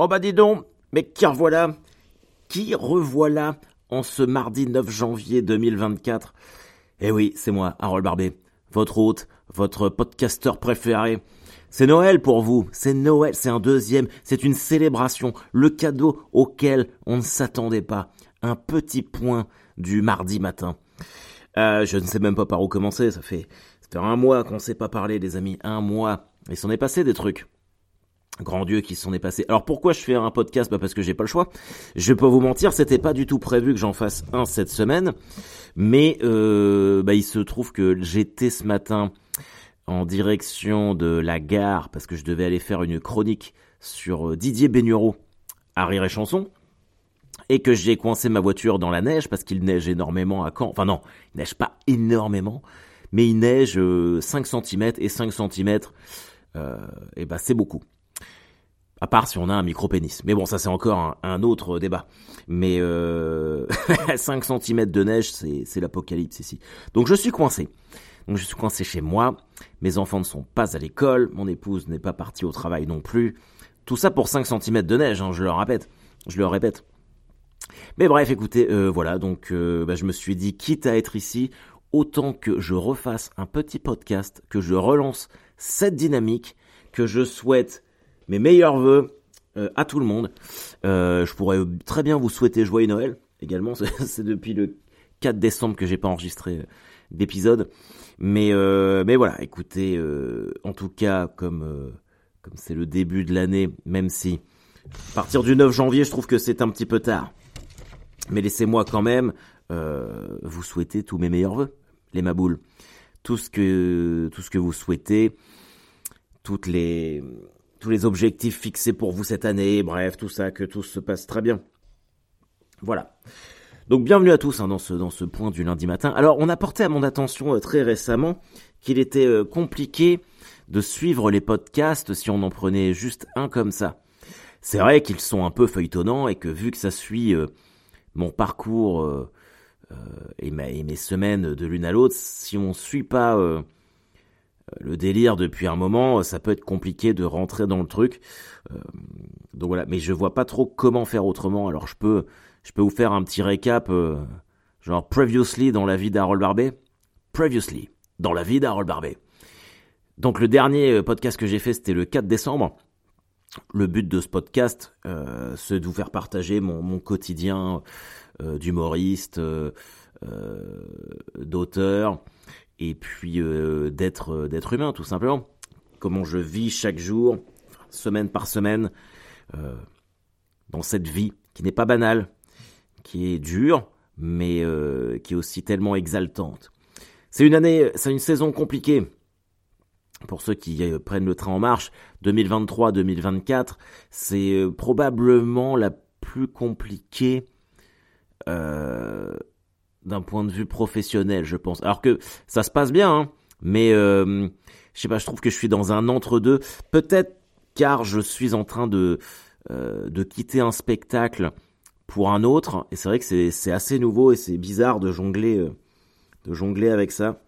Oh bah dis donc, mais qui revoilà Qui revoilà en ce mardi 9 janvier 2024 Eh oui, c'est moi, Harold Barbet, votre hôte, votre podcasteur préféré. C'est Noël pour vous, c'est Noël, c'est un deuxième, c'est une célébration, le cadeau auquel on ne s'attendait pas. Un petit point du mardi matin. Euh, je ne sais même pas par où commencer, ça fait, ça fait un mois qu'on ne s'est pas parlé, les amis, un mois. Il s'en est passé des trucs. Grand Dieu qui s'en est passé. Alors pourquoi je fais un podcast? Bah Parce que j'ai pas le choix. Je pas vous mentir, c'était pas du tout prévu que j'en fasse un cette semaine. Mais euh, bah, il se trouve que j'étais ce matin en direction de la gare parce que je devais aller faire une chronique sur euh, Didier Bénureau à Rire et Chanson. Et que j'ai coincé ma voiture dans la neige parce qu'il neige énormément à Caen. Enfin non, il neige pas énormément, mais il neige 5 euh, cm et 5 cm, euh, et bah c'est beaucoup. À part si on a un micro-pénis. Mais bon, ça c'est encore un, autre débat. Mais euh, 5 cm de neige, c'est l'apocalypse ici. Donc je suis coincé. Donc je suis coincé chez moi. Mes enfants ne sont pas à l'école. Mon épouse n'est pas partie au travail non plus. Tout ça pour 5 cm de neige, hein, je le répète. Je le répète. Mais bref, écoutez, euh, voilà, donc euh, bah, je me suis dit, quitte à être ici, autant que je refasse un petit podcast, que je relance cette dynamique, que je souhaite mes meilleurs voeux euh, à tout le monde. Euh, je pourrais très bien vous souhaiter joyeux Noël également. C'est depuis le 4 décembre que j'ai pas enregistré euh, d'épisode. Mais mais voilà, écoutez, en tout cas comme comme c'est le début de l'année, même si à partir du 9 janvier, je trouve que c'est un petit peu tard. Mais laissez-moi quand même vous souhaiter tous mes meilleurs voeux, les maboules. Tout ce que tout ce que vous souhaitez, toutes les tous les objectifs fixés pour vous cette année, bref, tout ça, que tout se passe très bien. Voilà. Donc bienvenue à tous hein, dans, ce, dans ce point du lundi matin. Alors on a porté à mon attention euh, très récemment qu'il était euh, compliqué de suivre les podcasts si on en prenait juste un comme ça. C'est vrai qu'ils sont un peu feuilletonnants et que vu que ça suit euh, mon parcours et, et, mes semaines de l'une à l'autre, si on suit pas le délire depuis un moment, ça peut être compliqué de rentrer dans le truc. Euh, donc voilà, mais je vois pas trop comment faire autrement. Alors je peux, je peux vous faire un petit récap, euh, genre previously dans la vie d'Harold Barbet. Previously dans la vie d'Harold Barbet. Donc le dernier euh, podcast que j'ai fait, c'était le 4 décembre. Le but de ce podcast, euh, c'est de vous faire partager mon, mon quotidien d'humoriste, d'auteur, et puis euh, d'être euh, d'être humain tout simplement. Comment je vis chaque jour, semaine par semaine, euh, dans cette vie qui n'est pas banale, qui est dure, mais qui est aussi tellement exaltante. C'est une année, c'est une saison compliquée. Pour ceux qui prennent le train en marche, 2023-2024, c'est probablement la plus compliquée d'un point de vue professionnel, je pense. Alors que ça se passe bien, hein, mais euh, je sais pas, je trouve que je suis dans un entre-deux. Peut-être car je suis en train de euh, de quitter un spectacle pour un autre, et c'est vrai que c'est assez nouveau et c'est bizarre de jongler euh, de jongler avec ça.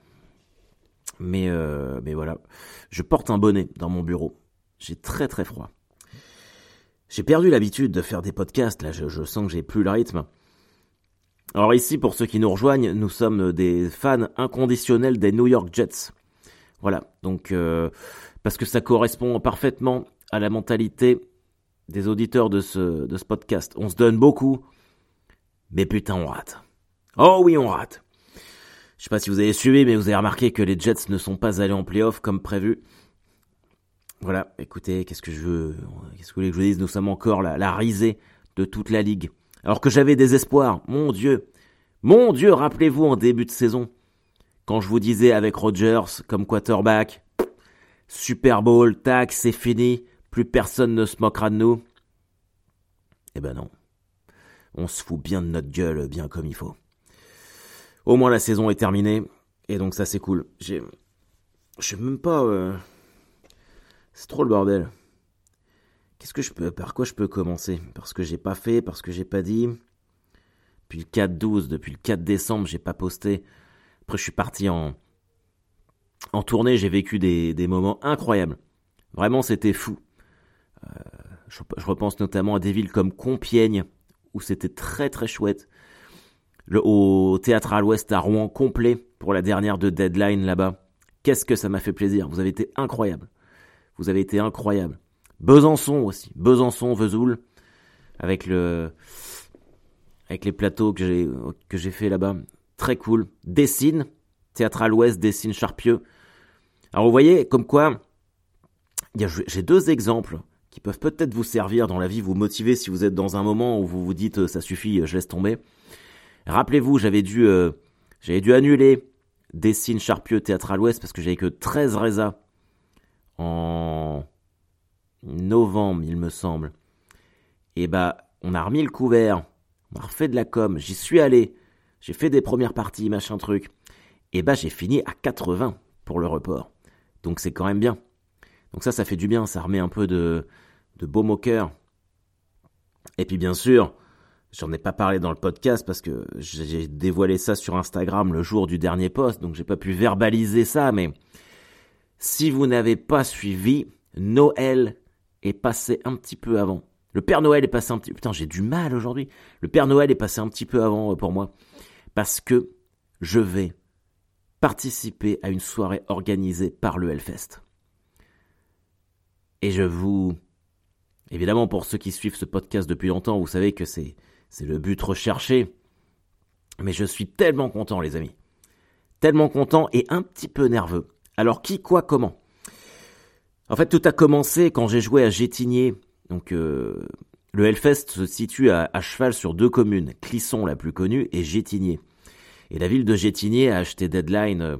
Mais euh, mais voilà, je porte un bonnet dans mon bureau. J'ai très très froid. J'ai perdu l'habitude de faire des podcasts. Là, je, je sens que j'ai plus le rythme. Alors ici, pour ceux qui nous rejoignent, nous sommes des fans inconditionnels des New York Jets. Voilà, donc euh, parce que ça correspond parfaitement à la mentalité des auditeurs de ce, de ce podcast. On se donne beaucoup, mais putain, on rate. Oh oui, on rate. Je sais pas si vous avez suivi, mais vous avez remarqué que les Jets ne sont pas allés en playoff comme prévu. Voilà, écoutez, qu'est-ce que je veux, qu'est-ce que vous voulez que je vous dise? Nous sommes encore la, la risée de toute la ligue. Alors que j'avais des espoirs, mon Dieu. Mon Dieu, rappelez-vous en début de saison, quand je vous disais avec Rodgers comme quarterback, Super Bowl, tac, c'est fini, plus personne ne se moquera de nous. Eh ben non. On se fout bien de notre gueule, bien comme il faut. Au moins la saison est terminée, et donc ça c'est cool. J'ai... Je sais même pas... Euh, c'est trop le bordel. Qu'est-ce que je peux, par quoi je peux commencer? Parce que j'ai pas fait, parce que j'ai pas dit. Depuis le 4-12, depuis le 4 décembre, j'ai pas posté. Après, je suis parti en, en tournée, j'ai vécu des, des moments incroyables. Vraiment, c'était fou. Euh, Je, repense notamment à des villes comme Compiègne, où c'était très très chouette. Le, au théâtre à l'ouest à Rouen, complet pour la dernière de Deadline là-bas. Qu'est-ce que ça m'a fait plaisir. Vous avez été incroyable. Vous avez été incroyable. Besançon aussi. Besançon, Vesoul. Avec le, avec les plateaux que j'ai, que j'ai fait là-bas. Très cool. Dessine. Théâtre à l'ouest, Dessine Charpieux. Alors vous voyez, comme quoi, j'ai deux exemples qui peuvent peut-être vous servir dans la vie, vous motiver si vous êtes dans un moment où vous vous dites euh, ça suffit, je laisse tomber. Rappelez-vous, j'avais dû, euh, j'avais dû annuler Dessine Charpieux Théâtre à l'Ouest parce que j'avais que 13 résas en novembre, il me semble. Et bah, on a remis le couvert, on a refait de la com, j'y suis allé, j'ai fait des premières parties, machin truc. Et bah, j'ai fini à 80 pour le report. Donc c'est quand même bien. Donc ça, ça fait du bien, ça remet un peu de, de baume au cœur. Et puis bien sûr, j'en ai pas parlé dans le podcast parce que j'ai dévoilé ça sur Instagram le jour du dernier post, donc j'ai pas pu verbaliser ça, mais si vous n'avez pas suivi, Noël est passé un petit peu avant. Le Père Noël est passé un petit... Putain, j'ai du mal aujourd'hui. Le Père Noël est passé un petit peu avant euh, pour moi. Parce que je vais participer à une soirée organisée par le Hellfest. Et je vous... Évidemment, pour ceux qui suivent ce podcast depuis longtemps, vous savez que c'est, c'est le but recherché. Mais je suis tellement content, les amis. Tellement content et un petit peu nerveux. Alors, qui, quoi, comment? En fait, tout a commencé quand j'ai joué à Gétigné. Donc, euh, le Hellfest se situe à, cheval sur deux communes, Clisson, la plus connue, et Gétigné. Et la ville de Gétigné a acheté Deadline euh,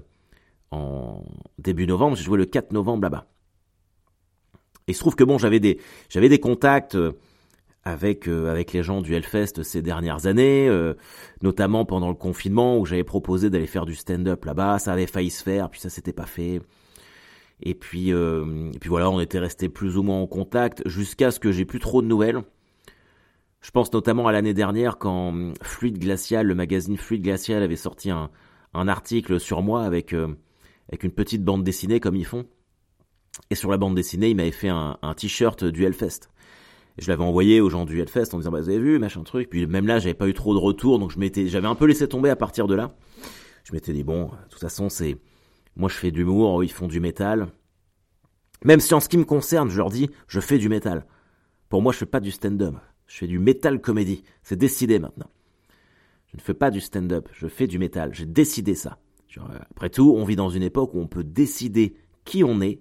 en début novembre. J'ai joué le 4 novembre là-bas. Il se trouve que bon, j'avais des, contacts euh, avec les gens du Hellfest ces dernières années, notamment pendant le confinement où j'avais proposé d'aller faire du stand-up là-bas. Ça avait failli se faire, puis ça s'était pas fait. Et puis, et puis voilà, on était resté plus ou moins en contact jusqu'à ce que j'ai plus trop de nouvelles. Je pense notamment à l'année dernière quand Fluide Glacial, le magazine Fluide Glacial avait sorti un, un article sur moi avec, avec une petite bande dessinée comme ils font. Et sur la bande dessinée, il m'avait fait un, t-shirt du Hellfest. je l'avais envoyé aux gens du Hellfest en disant bah vous avez vu machin truc. Puis même là, j'avais pas eu trop de retours, donc je m'étais, j'avais un peu laissé tomber à partir de là. Je m'étais dit bon, de toute façon c'est, moi je fais de l'humour, ils font du métal. Même si en ce qui me concerne, je leur dis, je fais du métal. Pour moi, je fais pas du stand-up. Je fais du métal comédie. C'est décidé maintenant. Je ne fais pas du stand-up. Je fais du métal. J'ai décidé ça. après tout, on vit dans une époque où on peut décider qui on est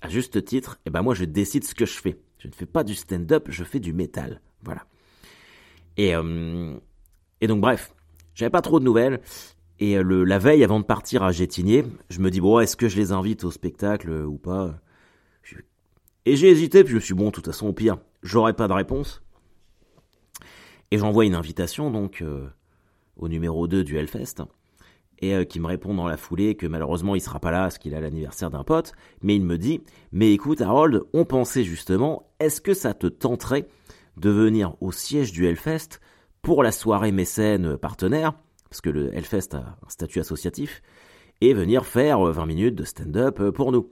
à juste titre, eh ben moi je décide ce que je fais. Je ne fais pas du stand-up, je fais du métal. Voilà. Et, euh, et donc bref, j'avais pas trop de nouvelles. Et euh, le, la veille, avant de partir à Gétigné, je me dis, bon, est-ce que je les invite au spectacle ou pas? Et j'ai hésité, puis je me suis bon, de toute façon, au pire, j'aurai pas de réponse. Et j'envoie une invitation, donc, euh, au numéro 2 du Hellfest et euh, qui me répond dans la foulée que malheureusement il sera pas là parce qu'il a l'anniversaire d'un pote, mais il me dit "Mais écoute Harold, on pensait justement, est-ce que ça te tenterait de venir au siège du Hellfest pour la soirée mécène partenaire? Parce que le Hellfest a un statut associatif et venir faire 20 minutes de stand-up pour nous."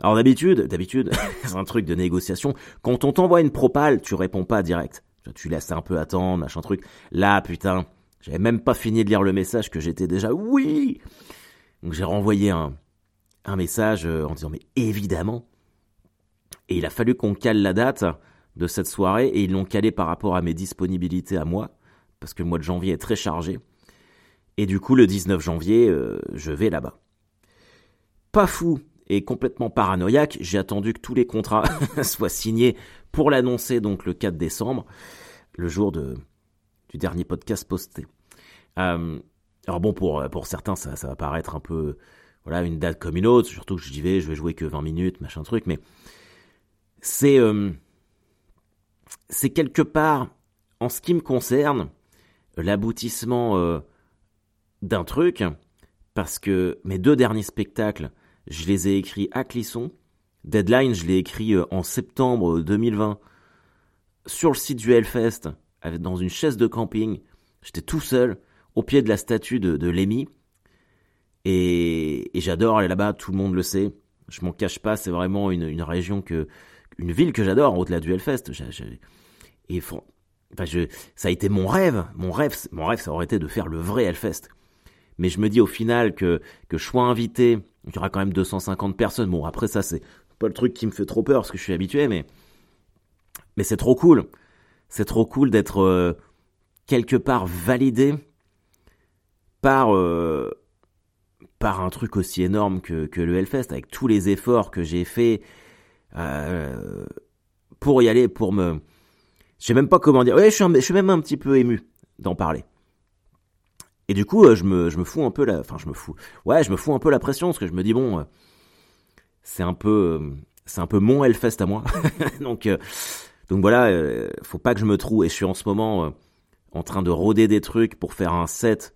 Alors d'habitude, d'habitude, c'est un truc de négociation. Quand on t'envoie une propale, tu réponds pas direct. Tu laisses un peu attendre, machin truc. Là, putain, j'avais même pas fini de lire le message que j'étais déjà oui. Donc j'ai renvoyé un, un message euh, en disant mais évidemment. Et il a fallu qu'on cale la date de cette soirée et ils l'ont calé par rapport à mes disponibilités à moi parce que le mois de janvier est très chargé. Et du coup le 19 janvier euh, je vais là-bas. Pas fou et complètement paranoïaque, j'ai attendu que tous les contrats soient signés pour l'annoncer donc le 4 décembre, le jour de, du dernier podcast posté. Euh, alors bon, pour, pour certains, ça, ça va paraître un peu voilà une date comme une autre, surtout que je vais, je vais jouer que 20 minutes, machin truc, mais c'est euh, c'est quelque part, en ce qui me concerne, l'aboutissement euh, d'un truc, parce que mes deux derniers spectacles, je les ai écrits à Clisson. Deadline, je l'ai écrit en septembre 2020 sur le site du Hellfest dans une chaise de camping. J'étais tout seul au pied de la statue de, Lémi. Et, j'adore aller là-bas, tout le monde le sait. Je m'en cache pas, c'est vraiment une, région que une ville que j'adore, au-delà du Hellfest. et enfin, je, ça a été mon rêve. Mon rêve, mon rêve, ça aurait été de faire le vrai Hellfest. Mais je me dis au final que, que je sois invité, il y aura quand même 250 personnes. Bon, après ça, c'est pas le truc qui me fait trop peur parce que je suis habitué, mais, mais c'est trop cool. C'est trop cool d'être euh, quelque part validé par, euh, par un truc aussi énorme que, que le Hellfest, avec tous les efforts que j'ai fait euh, pour y aller, pour me... Je sais même pas comment dire. Ouais, je suis, même un petit peu ému d'en parler. Et du coup, euh, je me, je me fous un peu la... Enfin, je me fous... Ouais, je me fous un peu la pression, parce que je me dis, bon, euh, c'est un peu... C'est un peu mon Hellfest à moi. donc, donc voilà, faut pas que je me trouve. Et je suis en ce moment en train de rôder des trucs pour faire un set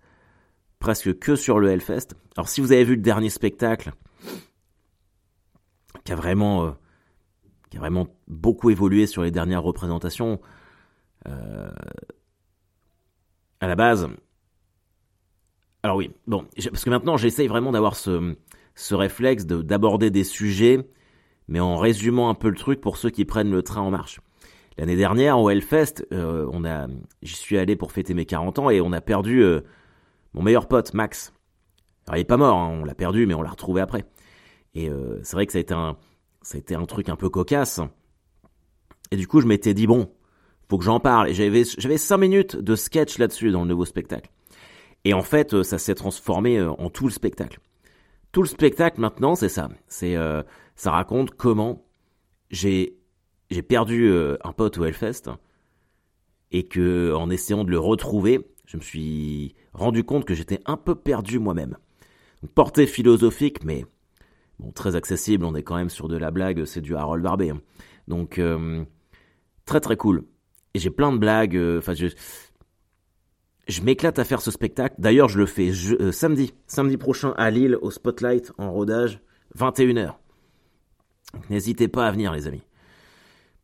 presque que sur le Hellfest. Alors si vous avez vu le dernier spectacle, qui a vraiment, euh, qui a vraiment beaucoup évolué sur les dernières représentations, euh, à la base. Alors oui, bon, parce que maintenant j'essaye vraiment d'avoir ce, ce réflexe d'aborder des sujets, mais en résumant un peu le truc pour ceux qui prennent le train en marche. L'année dernière au Hellfest, euh, on a, j'y suis allé pour fêter mes 40 ans et on a perdu mon meilleur pote, Max. Alors, il est pas mort, hein, on l'a perdu, mais on l'a retrouvé après. Et euh, c'est vrai que ça a, été un, été un truc un peu cocasse. Et du coup, je m'étais dit, bon, faut que j'en parle. Et j'avais, j'avais cinq minutes de sketch là-dessus dans le nouveau spectacle. Et en fait, euh, ça s'est transformé euh, en tout le spectacle. Tout le spectacle maintenant, c'est ça. C'est, ça raconte comment j'ai, j'ai perdu un pote au Hellfest et que en essayant de le retrouver, je me suis rendu compte que j'étais un peu perdu moi-même. Portée philosophique, mais bon, très accessible, on est quand même sur de la blague, c'est du Harold Barbet. Hein. Donc, euh, très très cool. Et j'ai plein de blagues, euh, enfin, je, je m'éclate à faire ce spectacle. D'ailleurs, je le fais euh, samedi, samedi prochain à Lille, au Spotlight, en rodage, 21h. N'hésitez pas à venir, les amis.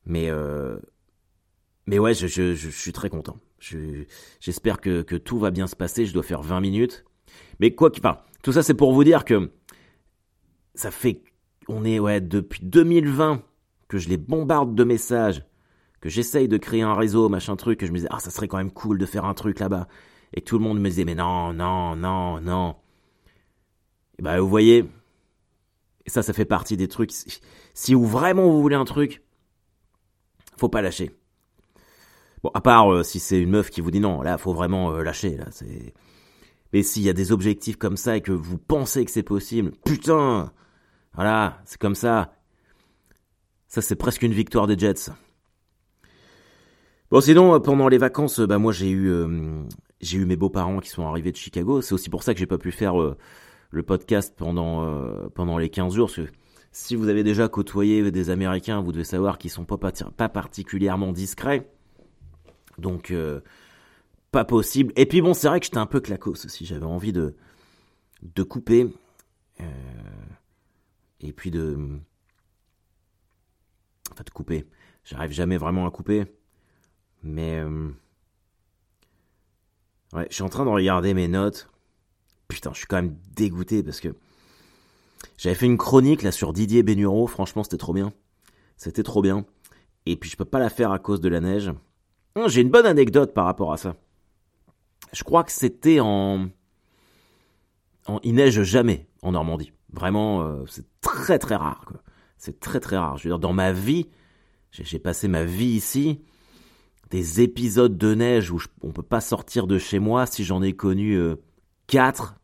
Mais, mais ouais, je, je, suis très content. J'espère que, que, tout va bien se passer. Je dois faire 20 minutes. Mais quoi qu'il enfin, tout ça c'est pour vous dire que ça fait, on est ouais depuis 2020 que je les bombarde de messages, que j'essaye de créer un réseau, machin truc, que je me disais ah ça serait quand même cool de faire un truc là-bas, et tout le monde me disait mais non non non non. Et bah vous voyez, ça ça fait partie des trucs. Si vraiment vous voulez un truc, faut pas lâcher. Bon, à part euh, si c'est une meuf qui vous dit non, là, faut vraiment euh, lâcher, là, c'est... Mais s'il y a des objectifs comme ça et que vous pensez que c'est possible, putain Voilà, c'est comme ça. Ça, c'est presque une victoire des Jets. Bon, sinon, euh, pendant les vacances, bah, moi, j'ai eu, j'ai eu mes beaux-parents qui sont arrivés de Chicago. C'est aussi pour ça que j'ai pas pu faire le podcast pendant, pendant les 15 jours. Si vous avez déjà côtoyé des Américains, vous devez savoir qu'ils sont pas, pas particulièrement discrets. Donc, euh, pas possible. Et puis bon, c'est vrai que j'étais un peu clacos aussi. J'avais envie de, de couper. Euh, et puis de... Enfin, de couper. J'arrive jamais vraiment à couper. Mais... Euh, ouais, je suis en train de regarder mes notes. Putain, je suis quand même dégoûté parce que... J'avais fait une chronique là sur Didier Bénureau. Franchement, c'était trop bien. C'était trop bien. Et puis je peux pas la faire à cause de la neige. Hum, j'ai une bonne anecdote par rapport à ça. Je crois que c'était en... en... Il neige jamais en Normandie. Vraiment, euh, c'est très très rare. C'est très très rare. Je veux dire, dans ma vie, j'ai passé ma vie ici. Des épisodes de neige où je, on peut pas sortir de chez moi, si j'en ai connu euh, quatre,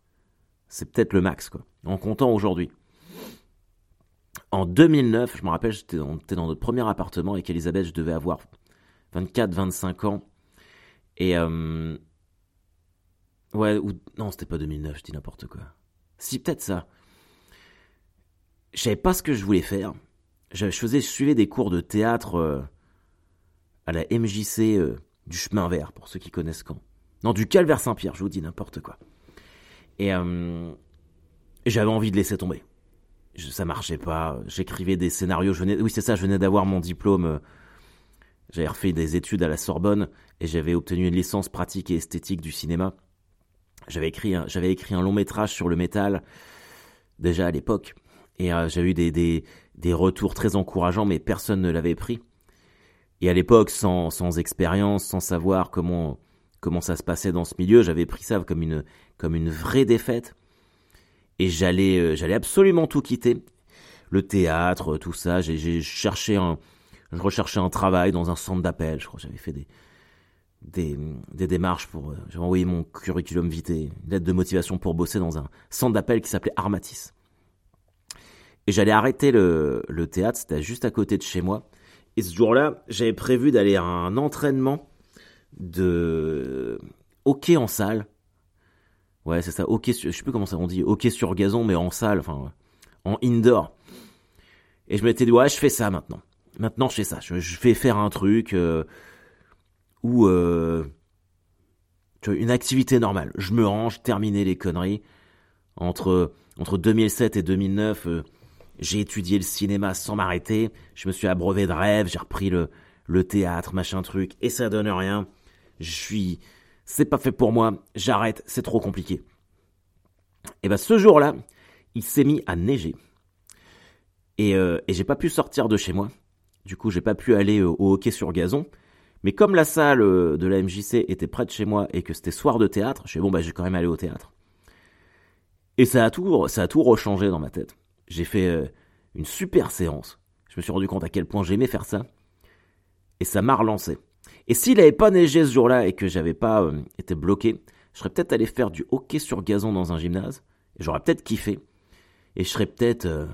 c'est peut-être le max. En comptant aujourd'hui. En 2009, je me rappelle, j'étais dans, dans notre premier appartement et qu'Elisabeth, je devais avoir 24, 25 ans. Et euh, ouais, ou non, c'était pas 2009, je dis n'importe quoi. Si peut-être ça. Je savais pas ce que je voulais faire. Je, faisais, je suivais des cours de théâtre euh, à la MJC euh, du chemin vert pour ceux qui connaissent quand. Non, du Calvaire Saint-Pierre, je vous dis n'importe quoi. Et, j'avais envie de laisser tomber. ça marchait pas. J'écrivais des scénarios. Je oui, c'est ça. Je venais d'avoir mon diplôme j'avais refait des études à la Sorbonne et j'avais obtenu une licence pratique et esthétique du cinéma. J'avais écrit, j'avais écrit un long métrage sur le métal déjà à l'époque et euh, j'avais eu des, des, retours très encourageants, mais personne ne l'avait pris. Et à l'époque, sans, sans expérience, sans savoir comment, comment ça se passait dans ce milieu, j'avais pris ça comme une, comme une vraie défaite. Et j'allais, euh, j'allais absolument tout quitter. Le théâtre, tout ça. J'ai, j'ai cherché un, je recherchais un travail dans un centre d'appel. Je crois j'avais fait des, des, démarches pour, euh, j'ai envoyé mon curriculum vitae, une lettre de motivation pour bosser dans un centre d'appel qui s'appelait Armatis. Et j'allais arrêter le, le théâtre, c'était juste à côté de chez moi. Et ce jour-là, j'avais prévu d'aller à un entraînement de hockey en salle. Ouais, c'est ça, hockey, je sais plus comment ça on dit, hockey sur gazon, mais en salle, enfin, en indoor. Et je m'étais dit, ouais, je fais ça maintenant. Maintenant, je fais ça. Je, vais faire un truc euh, euh, une activité normale. Je me range, terminer les conneries. Entre, entre 2007 et 2009, j'ai étudié le cinéma sans m'arrêter, je me suis abreuvé de rêves, j'ai repris le, le théâtre, machin truc, et ça donne rien. Je suis... C'est pas fait pour moi, j'arrête, c'est trop compliqué. Et ben ce jour-là, il s'est mis à neiger. Et, euh, et j'ai pas pu sortir de chez moi. Du coup, j'ai pas pu aller au, hockey sur gazon. Mais comme la salle euh, de la MJC était près de chez moi et que c'était soir de théâtre, je suis bon bah j'ai quand même allé au théâtre. Et ça a tout, ça a tout rechangé dans ma tête. J'ai fait euh, une super séance. Je me suis rendu compte à quel point j'aimais faire ça. Et ça m'a relancé. Et s'il n'avait pas neigé ce jour-là et que j'avais pas euh, été bloqué, je serais peut-être allé faire du hockey sur gazon dans un gymnase. Et j'aurais peut-être kiffé. Et je serais peut-être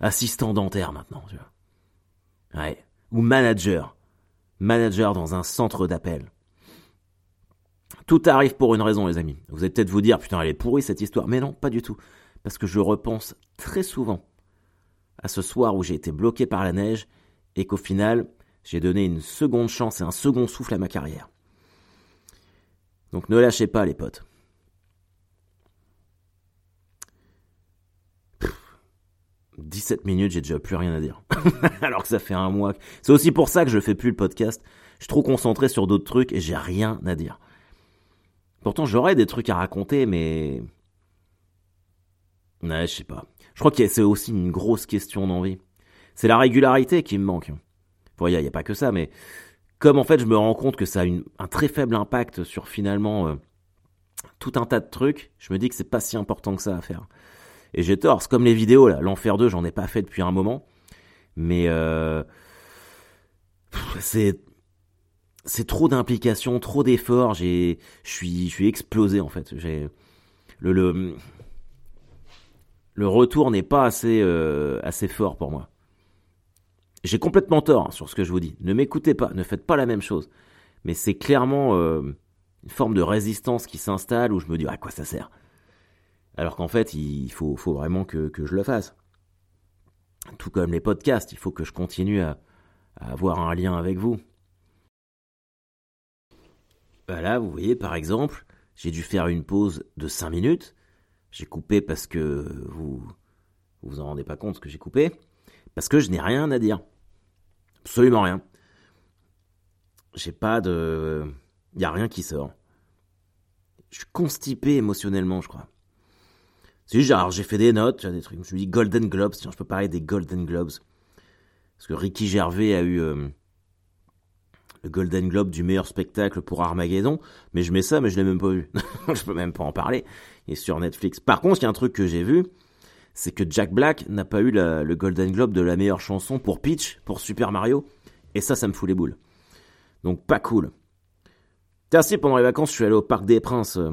assistant dentaire maintenant, tu vois. Ouais. Ou manager. Manager dans un centre d'appel. Tout arrive pour une raison, les amis. Vous allez peut-être vous dire, putain, elle est pourrie cette histoire. Mais non, pas du tout parce que je repense très souvent à ce soir où j'ai été bloqué par la neige et qu'au final, j'ai donné une seconde chance et un second souffle à ma carrière. Donc ne lâchez pas les potes. 17 minutes, j'ai déjà plus rien à dire. Alors que ça fait un mois. C'est aussi pour ça que je fais plus le podcast. Je suis trop concentré sur d'autres trucs et j'ai rien à dire. Pourtant, j'aurais des trucs à raconter, mais Ouais, je sais pas. Je crois que c'est aussi une grosse question d'envie. C'est la régularité qui me manque. Bon, il n'y a, pas que ça, mais comme en fait je me rends compte que ça a un très faible impact sur finalement euh, tout un tas de trucs, je me dis que c'est pas si important que ça à faire. Et j'ai tort, c'est comme les vidéos là, l'enfer 2 j'en ai pas fait depuis un moment, mais euh, c'est c'est trop d'implications, trop d'efforts, j'ai je suis je suis explosé en fait. J'ai le, le le retour n'est pas assez, euh, assez fort pour moi. J'ai complètement tort sur ce que je vous dis. Ne m'écoutez pas, ne faites pas la même chose. Mais c'est clairement euh, une forme de résistance qui s'installe où je me dis à quoi ça sert? Alors qu'en fait, il faut, vraiment que, je le fasse. Tout comme les podcasts, il faut que je continue à, avoir un lien avec vous. Voilà, vous voyez, par exemple, j'ai dû faire une pause de 5 minutes j'ai coupé parce que vous vous, en rendez pas compte ce que j'ai coupé. Parce que je n'ai rien à dire. Absolument rien. J'ai pas de. Il y a rien qui sort. Je suis constipé émotionnellement, je crois. C'est genre, j'ai fait des notes, des trucs. Je me suis Golden Globes, tiens, je peux parler des Golden Globes. Parce que Ricky Gervais a eu euh, le Golden Globe du meilleur spectacle pour Armageddon, mais je mets ça, mais je l'ai même pas vu. je peux même pas en parler. Il est sur Netflix. Par contre, il y a un truc que j'ai vu, c'est que Jack Black n'a pas eu le Golden Globe de la meilleure chanson pour Peach, pour Super Mario, et ça, ça me fout les boules. Donc pas cool. Tiens, si pendant les vacances, je suis allé au Parc des Princes. Euh,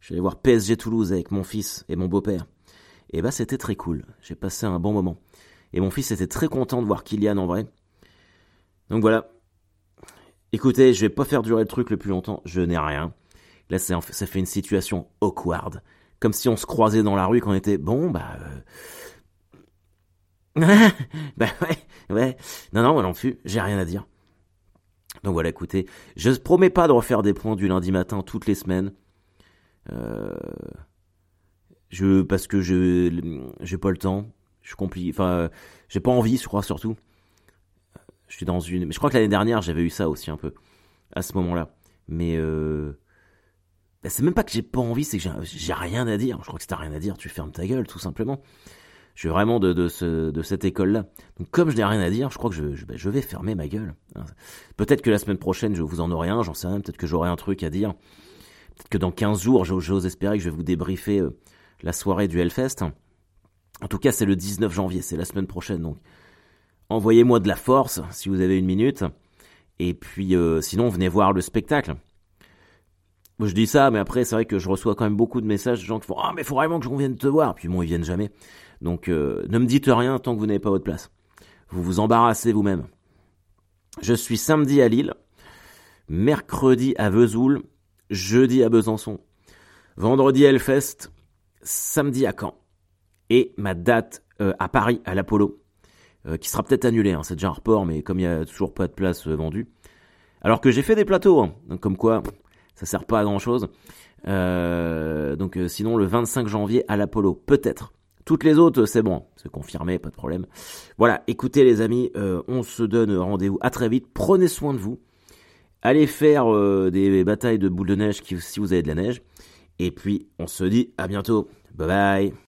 je suis allé voir PSG Toulouse avec mon fils et mon beau-père. Et bah c'était très cool. J'ai passé un bon moment. Et mon fils était très content de voir Kylian en vrai. Donc voilà, Écoutez, je vais pas faire durer le truc le plus longtemps, je n'ai rien. Là, ça fait une situation awkward. Comme si on se croisait dans la rue qu'on était, bon, bah... Euh... bah ouais, ouais. Non, non, non fut, j'ai rien à dire. Donc voilà, écoutez, je promets pas de refaire des points du lundi matin toutes les semaines. Euh... Je, parce que je, j'ai pas le temps. Je suis compliqué. Enfin, j'ai pas envie, je crois, surtout. Je suis dans une. Mais je crois que l'année dernière, j'avais eu ça aussi un peu. À ce moment-là. Mais euh... Bah, c'est même pas que j'ai pas envie, c'est que j'ai rien à dire. Je crois que si t'as rien à dire, tu fermes ta gueule, tout simplement. Je suis vraiment de, ce, de cette école-là. Donc comme je n'ai rien à dire, je crois que je, ben, je vais fermer ma gueule. Peut-être que la semaine prochaine, je vous en aurai un, j'en sais rien. Peut-être que j'aurai un truc à dire. Peut-être que dans 15 jours, j'ose espérer que je vais vous débriefer euh, la soirée du Hellfest. En tout cas, c'est le 19 janvier, c'est la semaine prochaine. Donc envoyez-moi de la force si vous avez une minute. Et puis euh, sinon, venez voir le spectacle. Je dis ça, mais après, c'est vrai que je reçois quand même beaucoup de messages de gens qui font Ah, mais il faut vraiment que je vienne te voir. Puis bon, ils viennent jamais. Donc, euh, ne me dites rien tant que vous n'avez pas votre place. Vous vous embarrassez vous-même. Je suis samedi à Lille, mercredi à Vesoul, jeudi à Besançon, vendredi à Hellfest, samedi à Caen. Et ma date euh, à Paris, à l'Apollo, euh, qui sera peut-être annulée. Hein, c'est déjà un report, mais comme il n'y a toujours pas de place vendue. Alors que j'ai fait des plateaux, hein, donc comme quoi ça sert pas à grand chose. Euh, donc euh, sinon le 25 janvier à l'Apollo, peut-être. Toutes les autres, c'est bon, c'est confirmé, pas de problème. Voilà, écoutez les amis, euh, on se donne rendez-vous à très vite. Prenez soin de vous. Allez faire des batailles de boules de neige si vous avez de la neige. Et puis on se dit à bientôt. Bye bye.